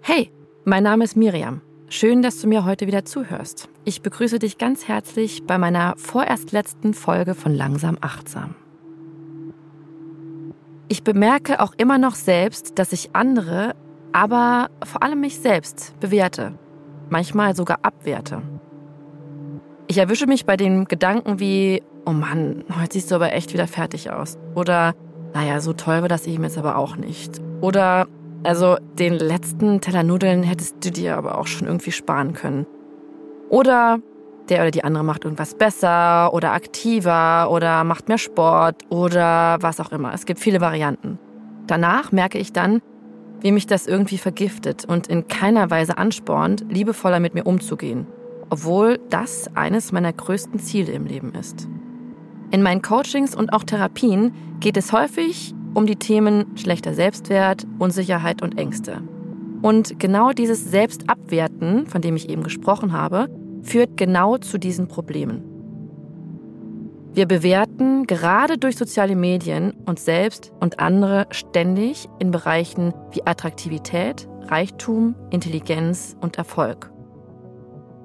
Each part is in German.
Hey, mein Name ist Miriam. Schön, dass du mir heute wieder zuhörst. Ich begrüße dich ganz herzlich bei meiner vorerst letzten Folge von Langsam Achtsam. Ich bemerke auch immer noch selbst, dass ich andere, aber vor allem mich selbst bewerte, manchmal sogar abwerte. Ich erwische mich bei den Gedanken wie, oh Mann, heute siehst du aber echt wieder fertig aus. Oder, naja, so toll war das eben jetzt aber auch nicht. Oder, also den letzten Teller Nudeln hättest du dir aber auch schon irgendwie sparen können. Oder der oder die andere macht irgendwas besser oder aktiver oder macht mehr Sport oder was auch immer. Es gibt viele Varianten. Danach merke ich dann, wie mich das irgendwie vergiftet und in keiner Weise anspornt, liebevoller mit mir umzugehen obwohl das eines meiner größten Ziele im Leben ist. In meinen Coachings und auch Therapien geht es häufig um die Themen schlechter Selbstwert, Unsicherheit und Ängste. Und genau dieses Selbstabwerten, von dem ich eben gesprochen habe, führt genau zu diesen Problemen. Wir bewerten gerade durch soziale Medien uns selbst und andere ständig in Bereichen wie Attraktivität, Reichtum, Intelligenz und Erfolg.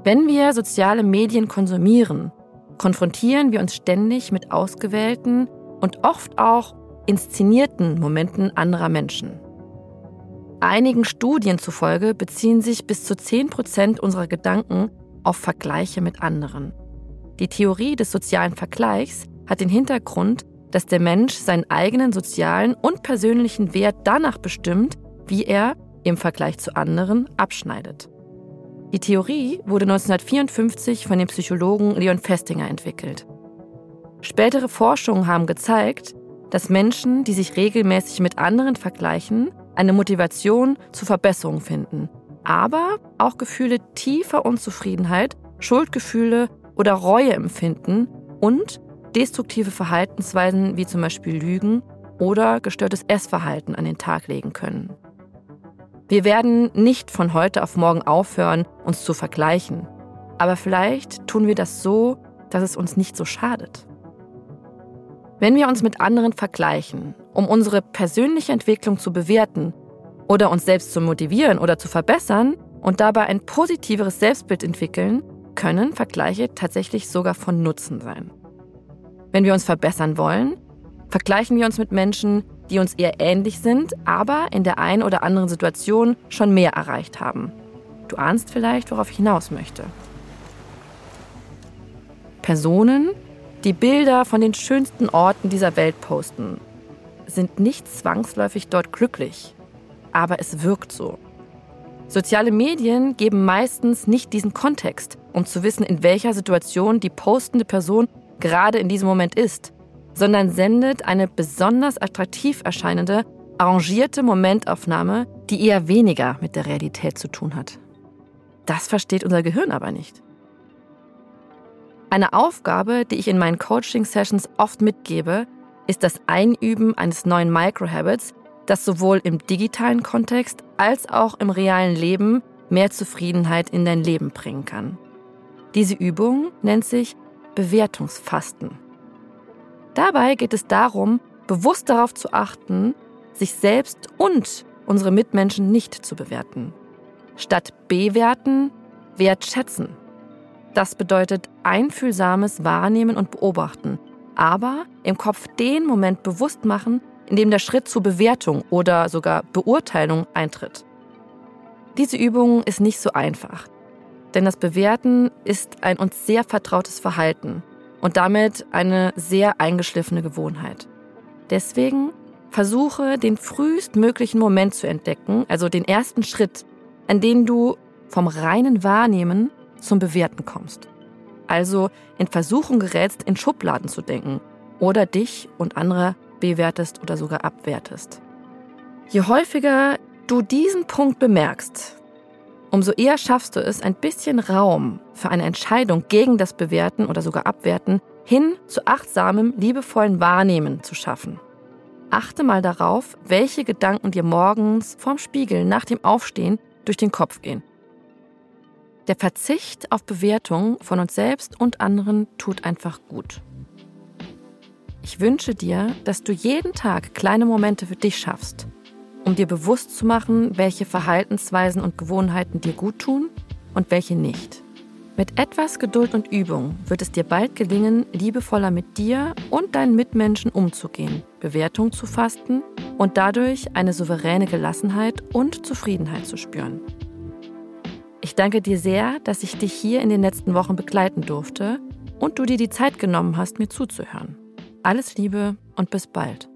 Wenn wir soziale Medien konsumieren, konfrontieren wir uns ständig mit ausgewählten und oft auch inszenierten Momenten anderer Menschen. Einigen Studien zufolge beziehen sich bis zu 10 Prozent unserer Gedanken auf Vergleiche mit anderen. Die Theorie des sozialen Vergleichs hat den Hintergrund, dass der Mensch seinen eigenen sozialen und persönlichen Wert danach bestimmt, wie er im Vergleich zu anderen abschneidet. Die Theorie wurde 1954 von dem Psychologen Leon Festinger entwickelt. Spätere Forschungen haben gezeigt, dass Menschen, die sich regelmäßig mit anderen vergleichen, eine Motivation zur Verbesserung finden, aber auch Gefühle tiefer Unzufriedenheit, Schuldgefühle oder Reue empfinden und destruktive Verhaltensweisen wie zum Beispiel Lügen oder gestörtes Essverhalten an den Tag legen können. Wir werden nicht von heute auf morgen aufhören, uns zu vergleichen. Aber vielleicht tun wir das so, dass es uns nicht so schadet. Wenn wir uns mit anderen vergleichen, um unsere persönliche Entwicklung zu bewerten oder uns selbst zu motivieren oder zu verbessern und dabei ein positiveres Selbstbild entwickeln, können Vergleiche tatsächlich sogar von Nutzen sein. Wenn wir uns verbessern wollen, vergleichen wir uns mit Menschen, die uns eher ähnlich sind, aber in der einen oder anderen Situation schon mehr erreicht haben. Du ahnst vielleicht, worauf ich hinaus möchte. Personen, die Bilder von den schönsten Orten dieser Welt posten, sind nicht zwangsläufig dort glücklich, aber es wirkt so. Soziale Medien geben meistens nicht diesen Kontext, um zu wissen, in welcher Situation die postende Person gerade in diesem Moment ist sondern sendet eine besonders attraktiv erscheinende, arrangierte Momentaufnahme, die eher weniger mit der Realität zu tun hat. Das versteht unser Gehirn aber nicht. Eine Aufgabe, die ich in meinen Coaching-Sessions oft mitgebe, ist das Einüben eines neuen Microhabits, das sowohl im digitalen Kontext als auch im realen Leben mehr Zufriedenheit in dein Leben bringen kann. Diese Übung nennt sich Bewertungsfasten. Dabei geht es darum, bewusst darauf zu achten, sich selbst und unsere Mitmenschen nicht zu bewerten. Statt bewerten, wertschätzen. Das bedeutet einfühlsames Wahrnehmen und Beobachten, aber im Kopf den Moment bewusst machen, in dem der Schritt zur Bewertung oder sogar Beurteilung eintritt. Diese Übung ist nicht so einfach, denn das Bewerten ist ein uns sehr vertrautes Verhalten und damit eine sehr eingeschliffene Gewohnheit. Deswegen versuche den frühestmöglichen Moment zu entdecken, also den ersten Schritt, an dem du vom reinen Wahrnehmen zum Bewerten kommst. Also in Versuchung gerätst, in Schubladen zu denken oder dich und andere bewertest oder sogar abwertest. Je häufiger du diesen Punkt bemerkst, umso eher schaffst du es, ein bisschen Raum für eine Entscheidung gegen das Bewerten oder sogar Abwerten hin zu achtsamem, liebevollen Wahrnehmen zu schaffen. Achte mal darauf, welche Gedanken dir morgens vorm Spiegel nach dem Aufstehen durch den Kopf gehen. Der Verzicht auf Bewertung von uns selbst und anderen tut einfach gut. Ich wünsche dir, dass du jeden Tag kleine Momente für dich schaffst, um dir bewusst zu machen, welche Verhaltensweisen und Gewohnheiten dir gut tun und welche nicht. Mit etwas Geduld und Übung wird es dir bald gelingen, liebevoller mit dir und deinen Mitmenschen umzugehen, Bewertung zu fasten und dadurch eine souveräne Gelassenheit und Zufriedenheit zu spüren. Ich danke dir sehr, dass ich dich hier in den letzten Wochen begleiten durfte und du dir die Zeit genommen hast, mir zuzuhören. Alles Liebe und bis bald.